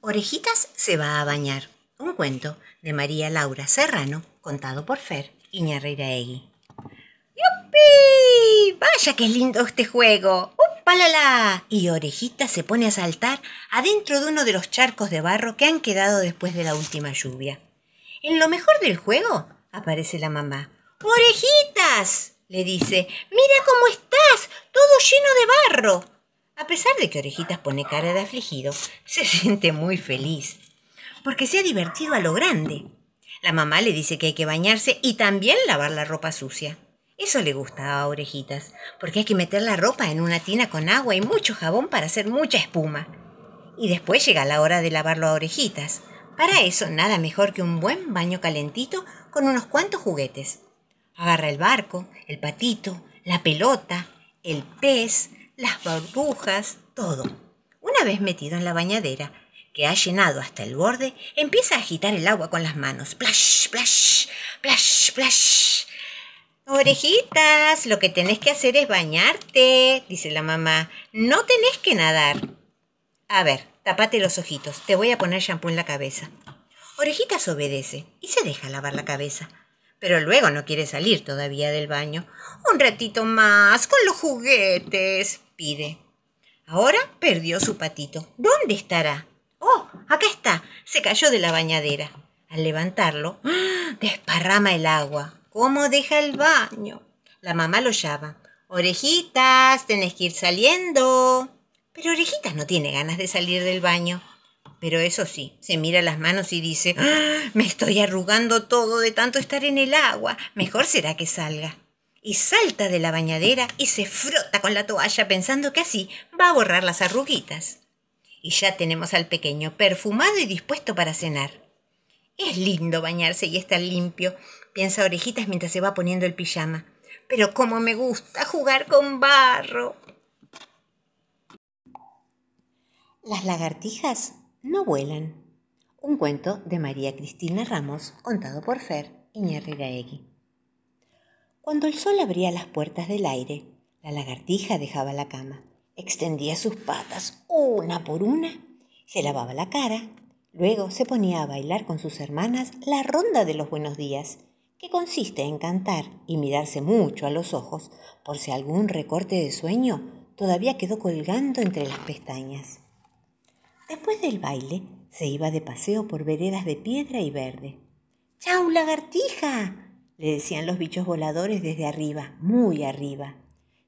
Orejitas se va a bañar. Un cuento de María Laura Serrano, contado por Fer Iñarreiraegui. ¡Yupi! ¡Vaya qué lindo este juego! ¡Upalala! Y Orejitas se pone a saltar adentro de uno de los charcos de barro que han quedado después de la última lluvia. En lo mejor del juego aparece la mamá. ¡Orejitas! le dice. ¡Mira cómo estás! Todo lleno de barro. A pesar de que Orejitas pone cara de afligido, se siente muy feliz, porque se ha divertido a lo grande. La mamá le dice que hay que bañarse y también lavar la ropa sucia. Eso le gusta a Orejitas, porque hay que meter la ropa en una tina con agua y mucho jabón para hacer mucha espuma. Y después llega la hora de lavarlo a Orejitas. Para eso, nada mejor que un buen baño calentito con unos cuantos juguetes. Agarra el barco, el patito, la pelota, el pez, las burbujas, todo. Una vez metido en la bañadera, que ha llenado hasta el borde, empieza a agitar el agua con las manos. Plash, plash, plash, plash. Orejitas, lo que tenés que hacer es bañarte, dice la mamá. No tenés que nadar. A ver, tapate los ojitos, te voy a poner shampoo en la cabeza. Orejitas obedece y se deja lavar la cabeza pero luego no quiere salir todavía del baño. Un ratito más con los juguetes, pide. Ahora perdió su patito. ¿Dónde estará? Oh, acá está. Se cayó de la bañadera. Al levantarlo, ¡ah! desparrama el agua. ¿Cómo deja el baño? La mamá lo llama. Orejitas, tenés que ir saliendo. Pero Orejitas no tiene ganas de salir del baño. Pero eso sí, se mira las manos y dice, ¡Ah! me estoy arrugando todo de tanto estar en el agua, mejor será que salga. Y salta de la bañadera y se frota con la toalla pensando que así va a borrar las arruguitas. Y ya tenemos al pequeño perfumado y dispuesto para cenar. Es lindo bañarse y estar limpio, piensa Orejitas mientras se va poniendo el pijama. Pero cómo me gusta jugar con barro. Las lagartijas no vuelan. Un cuento de María Cristina Ramos, contado por Fer Iñarriraegui. Cuando el sol abría las puertas del aire, la lagartija dejaba la cama, extendía sus patas una por una, se lavaba la cara, luego se ponía a bailar con sus hermanas la ronda de los buenos días, que consiste en cantar y mirarse mucho a los ojos por si algún recorte de sueño todavía quedó colgando entre las pestañas. Después del baile, se iba de paseo por veredas de piedra y verde. ¡Chau, lagartija! le decían los bichos voladores desde arriba, muy arriba.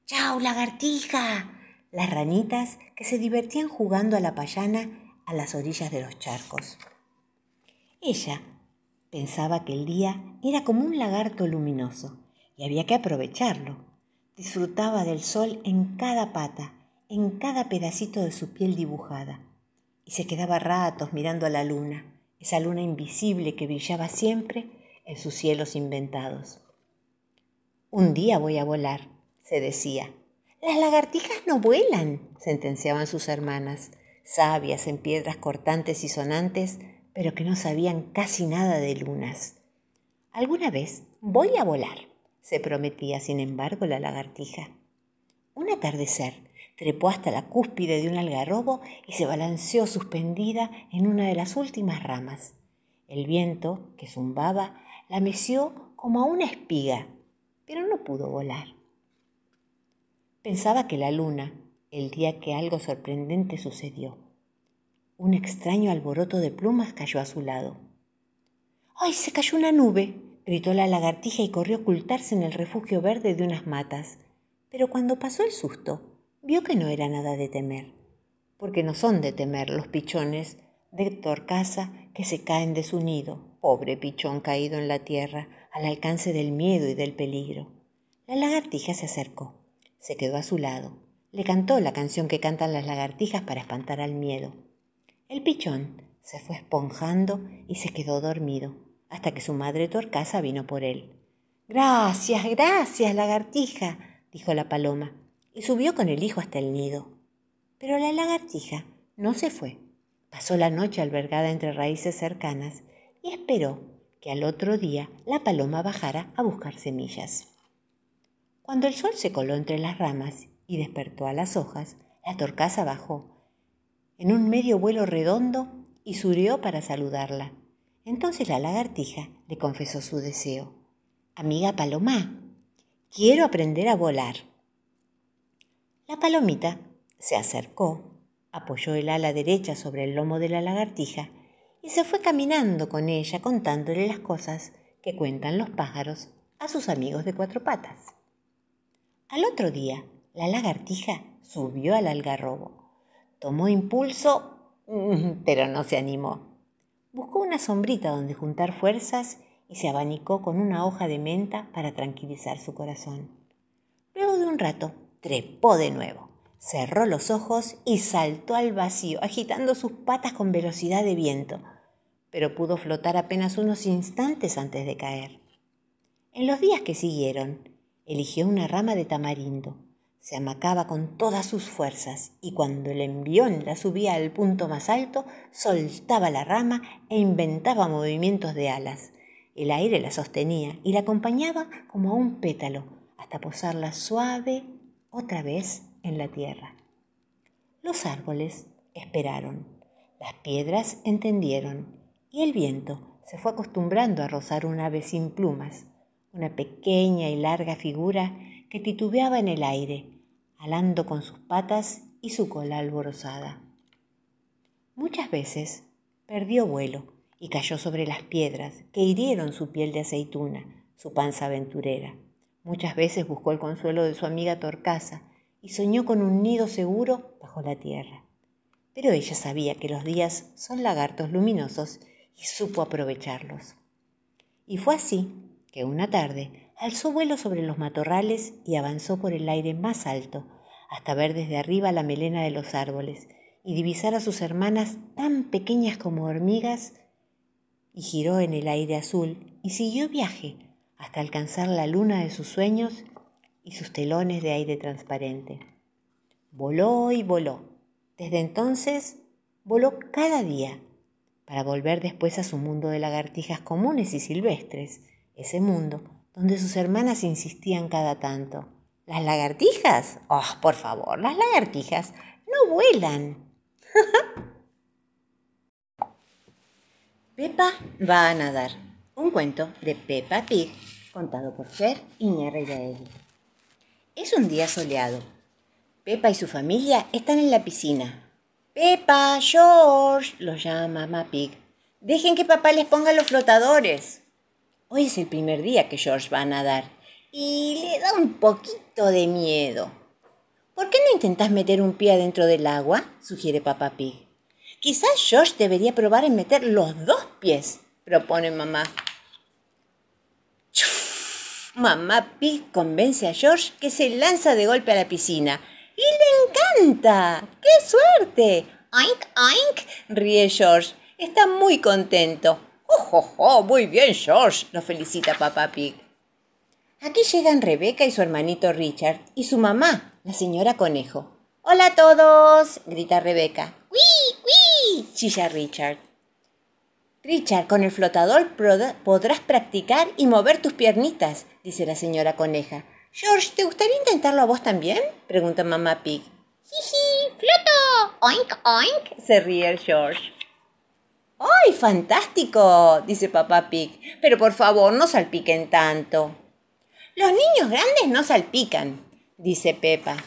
¡Chau, lagartija! Las ranitas que se divertían jugando a la payana a las orillas de los charcos. Ella pensaba que el día era como un lagarto luminoso y había que aprovecharlo. Disfrutaba del sol en cada pata, en cada pedacito de su piel dibujada se quedaba ratos mirando a la luna, esa luna invisible que brillaba siempre en sus cielos inventados. Un día voy a volar, se decía. Las lagartijas no vuelan, sentenciaban sus hermanas, sabias en piedras cortantes y sonantes, pero que no sabían casi nada de lunas. Alguna vez voy a volar, se prometía, sin embargo, la lagartija. Un atardecer, trepó hasta la cúspide de un algarrobo y se balanceó suspendida en una de las últimas ramas. El viento, que zumbaba, la meció como a una espiga, pero no pudo volar. Pensaba que la luna, el día que algo sorprendente sucedió. Un extraño alboroto de plumas cayó a su lado. ¡Ay, se cayó una nube! gritó la lagartija y corrió a ocultarse en el refugio verde de unas matas. Pero cuando pasó el susto, vio que no era nada de temer, porque no son de temer los pichones de Torcasa que se caen de su nido, pobre pichón caído en la tierra, al alcance del miedo y del peligro. La lagartija se acercó, se quedó a su lado, le cantó la canción que cantan las lagartijas para espantar al miedo. El pichón se fue esponjando y se quedó dormido, hasta que su madre Torcasa vino por él. Gracias, gracias, lagartija, dijo la paloma y subió con el hijo hasta el nido. Pero la lagartija no se fue. Pasó la noche albergada entre raíces cercanas y esperó que al otro día la paloma bajara a buscar semillas. Cuando el sol se coló entre las ramas y despertó a las hojas, la torcaza bajó en un medio vuelo redondo y subió para saludarla. Entonces la lagartija le confesó su deseo. Amiga Paloma, quiero aprender a volar. La palomita se acercó, apoyó el ala derecha sobre el lomo de la lagartija y se fue caminando con ella contándole las cosas que cuentan los pájaros a sus amigos de cuatro patas. Al otro día, la lagartija subió al algarrobo. Tomó impulso, pero no se animó. Buscó una sombrita donde juntar fuerzas y se abanicó con una hoja de menta para tranquilizar su corazón. Luego de un rato, trepó de nuevo, cerró los ojos y saltó al vacío, agitando sus patas con velocidad de viento, pero pudo flotar apenas unos instantes antes de caer. En los días que siguieron, eligió una rama de tamarindo, se amacaba con todas sus fuerzas y cuando el envión la subía al punto más alto, soltaba la rama e inventaba movimientos de alas. El aire la sostenía y la acompañaba como a un pétalo hasta posarla suave otra vez en la tierra. Los árboles esperaron, las piedras entendieron y el viento se fue acostumbrando a rozar un ave sin plumas, una pequeña y larga figura que titubeaba en el aire, alando con sus patas y su cola alborozada. Muchas veces perdió vuelo y cayó sobre las piedras que hirieron su piel de aceituna, su panza aventurera. Muchas veces buscó el consuelo de su amiga Torcasa y soñó con un nido seguro bajo la tierra. Pero ella sabía que los días son lagartos luminosos y supo aprovecharlos. Y fue así que una tarde alzó vuelo sobre los matorrales y avanzó por el aire más alto, hasta ver desde arriba la melena de los árboles y divisar a sus hermanas tan pequeñas como hormigas, y giró en el aire azul y siguió viaje hasta alcanzar la luna de sus sueños y sus telones de aire transparente. Voló y voló. Desde entonces voló cada día para volver después a su mundo de lagartijas comunes y silvestres, ese mundo donde sus hermanas insistían cada tanto. ¿Las lagartijas? Oh, por favor, las lagartijas no vuelan. Pepa va a nadar. Un cuento de Peppa Pig, contado por Fer Iñárritu. Es un día soleado. Pepa y su familia están en la piscina. Pepa, George, los llama Mamá Pig. Dejen que papá les ponga los flotadores. Hoy es el primer día que George va a nadar y le da un poquito de miedo. ¿Por qué no intentas meter un pie adentro del agua? sugiere Papá Pig. Quizás George debería probar en meter los dos pies, propone mamá. Mamá Pig convence a George que se lanza de golpe a la piscina. ¡Y le encanta! ¡Qué suerte! ¡Oink, oink! ríe George. Está muy contento. ¡Oh, oh, Muy bien, George, lo felicita Papá Pig. Aquí llegan Rebeca y su hermanito Richard y su mamá, la señora Conejo. ¡Hola a todos! grita Rebeca. ¡Wii, wii! chilla Richard. Richard, con el flotador podrás practicar y mover tus piernitas, dice la señora Coneja. George, ¿te gustaría intentarlo a vos también? pregunta mamá Pig. ¡Jiji! ¡Floto! ¡Oink, oink! se ríe George. ¡Ay, fantástico! dice papá Pig. Pero por favor, no salpiquen tanto. Los niños grandes no salpican, dice Pepa.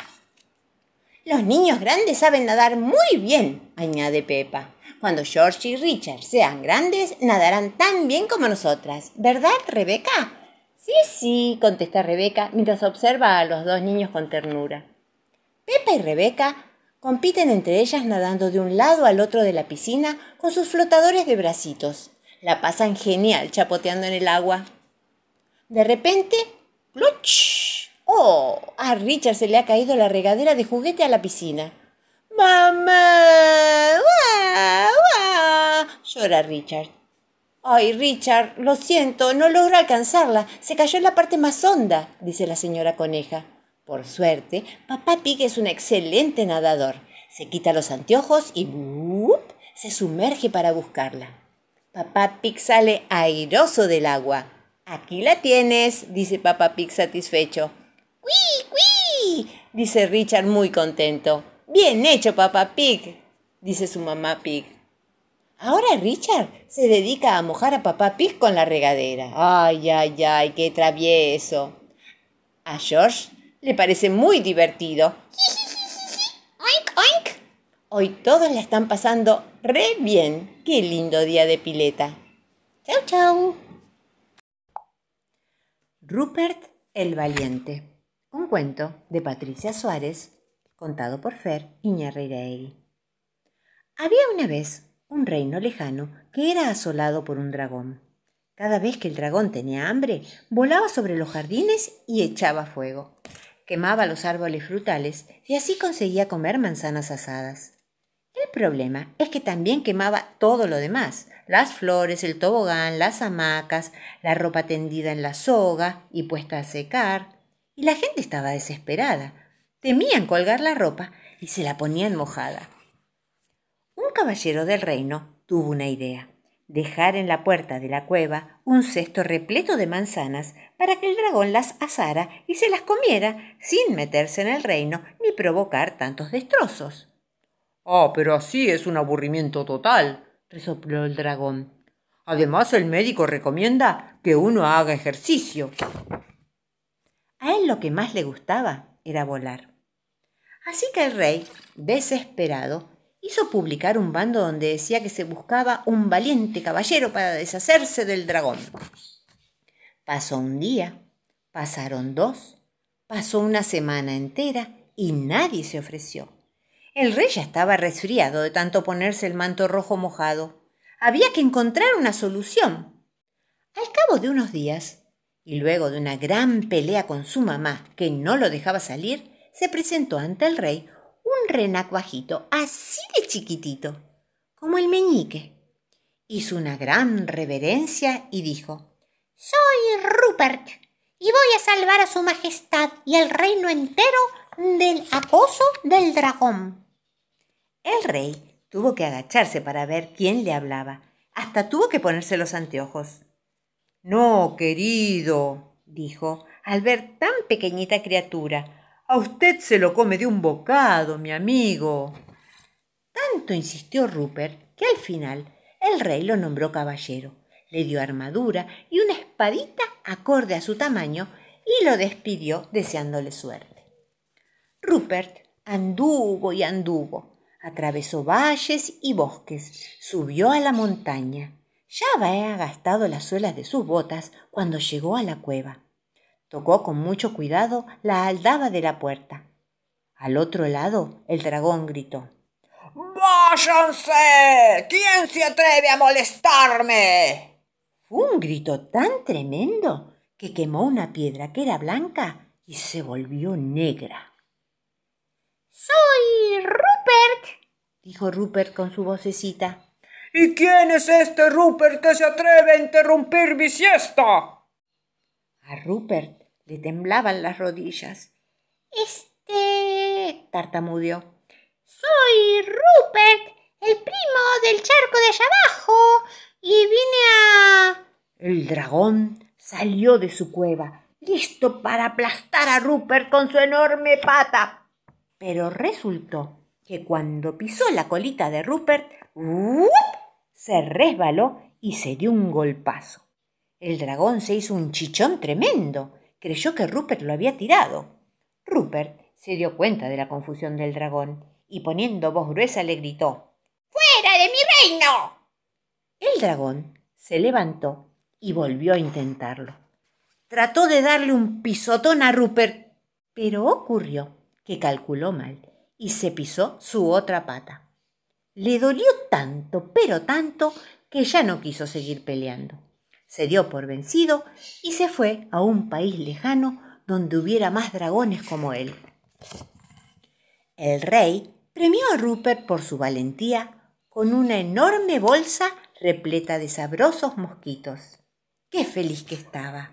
Los niños grandes saben nadar muy bien, añade Pepa. Cuando George y Richard sean grandes, nadarán tan bien como nosotras. ¿Verdad, Rebeca? Sí, sí, contesta Rebeca mientras observa a los dos niños con ternura. Pepa y Rebeca Compiten entre ellas nadando de un lado al otro de la piscina con sus flotadores de bracitos. La pasan genial chapoteando en el agua. De repente, ¡pluch! ¡Oh! A Richard se le ha caído la regadera de juguete a la piscina. ¡Mamá! ¡Wah! ¡Wah! llora Richard. Ay, Richard, lo siento, no logro alcanzarla. Se cayó en la parte más honda, dice la señora coneja. Por suerte, Papá Pig es un excelente nadador. Se quita los anteojos y se sumerge para buscarla. Papá Pig sale airoso del agua. Aquí la tienes, dice Papá Pig satisfecho. Dice Richard muy contento. Bien hecho, Papá Pig, dice su mamá Pig. Ahora Richard se dedica a mojar a papá Pig con la regadera. Ay, ay, ay, qué travieso. A George le parece muy divertido. oink, oink. Hoy todos la están pasando re bien. Qué lindo día de pileta. Chau, chau. Rupert el Valiente. Un cuento de Patricia Suárez, contado por Fer Iñarreiraegui. Había una vez un reino lejano que era asolado por un dragón. Cada vez que el dragón tenía hambre, volaba sobre los jardines y echaba fuego. Quemaba los árboles frutales y así conseguía comer manzanas asadas. El problema es que también quemaba todo lo demás, las flores, el tobogán, las hamacas, la ropa tendida en la soga y puesta a secar, y la gente estaba desesperada. Temían colgar la ropa y se la ponían mojada. Un caballero del reino tuvo una idea dejar en la puerta de la cueva un cesto repleto de manzanas para que el dragón las asara y se las comiera sin meterse en el reino ni provocar tantos destrozos. Ah, pero así es un aburrimiento total, resopló el dragón. Además, el médico recomienda que uno haga ejercicio. A él lo que más le gustaba era volar. Así que el rey, desesperado, hizo publicar un bando donde decía que se buscaba un valiente caballero para deshacerse del dragón. Pasó un día, pasaron dos, pasó una semana entera y nadie se ofreció. El rey ya estaba resfriado de tanto ponerse el manto rojo mojado. Había que encontrar una solución. Al cabo de unos días, y luego de una gran pelea con su mamá que no lo dejaba salir, se presentó ante el rey un renacuajito así de chiquitito, como el meñique. Hizo una gran reverencia y dijo, Soy Rupert y voy a salvar a su majestad y al reino entero del acoso del dragón. El rey tuvo que agacharse para ver quién le hablaba. Hasta tuvo que ponerse los anteojos. No, querido, dijo, al ver tan pequeñita criatura, a usted se lo come de un bocado, mi amigo. Tanto insistió Rupert que al final el rey lo nombró caballero, le dio armadura y una espadita acorde a su tamaño y lo despidió deseándole suerte. Rupert anduvo y anduvo, atravesó valles y bosques, subió a la montaña. Ya había gastado las suelas de sus botas cuando llegó a la cueva. Tocó con mucho cuidado la aldaba de la puerta. Al otro lado, el dragón gritó. ¡Váyanse! ¿Quién se atreve a molestarme? Fue un grito tan tremendo que quemó una piedra que era blanca y se volvió negra. Soy Rupert, dijo Rupert con su vocecita. ¿Y quién es este Rupert que se atreve a interrumpir mi siesta? A Rupert le temblaban las rodillas. Este. tartamudeó. Soy Rupert, el primo del charco de allá abajo, y vine a. El dragón salió de su cueva, listo para aplastar a Rupert con su enorme pata. Pero resultó que cuando pisó la colita de Rupert, se resbaló y se dio un golpazo. El dragón se hizo un chichón tremendo creyó que Rupert lo había tirado. Rupert se dio cuenta de la confusión del dragón y poniendo voz gruesa le gritó ¡Fuera de mi reino! El dragón se levantó y volvió a intentarlo. Trató de darle un pisotón a Rupert, pero ocurrió que calculó mal y se pisó su otra pata. Le dolió tanto, pero tanto, que ya no quiso seguir peleando se dio por vencido y se fue a un país lejano donde hubiera más dragones como él. El rey premió a Rupert por su valentía con una enorme bolsa repleta de sabrosos mosquitos. ¡Qué feliz que estaba!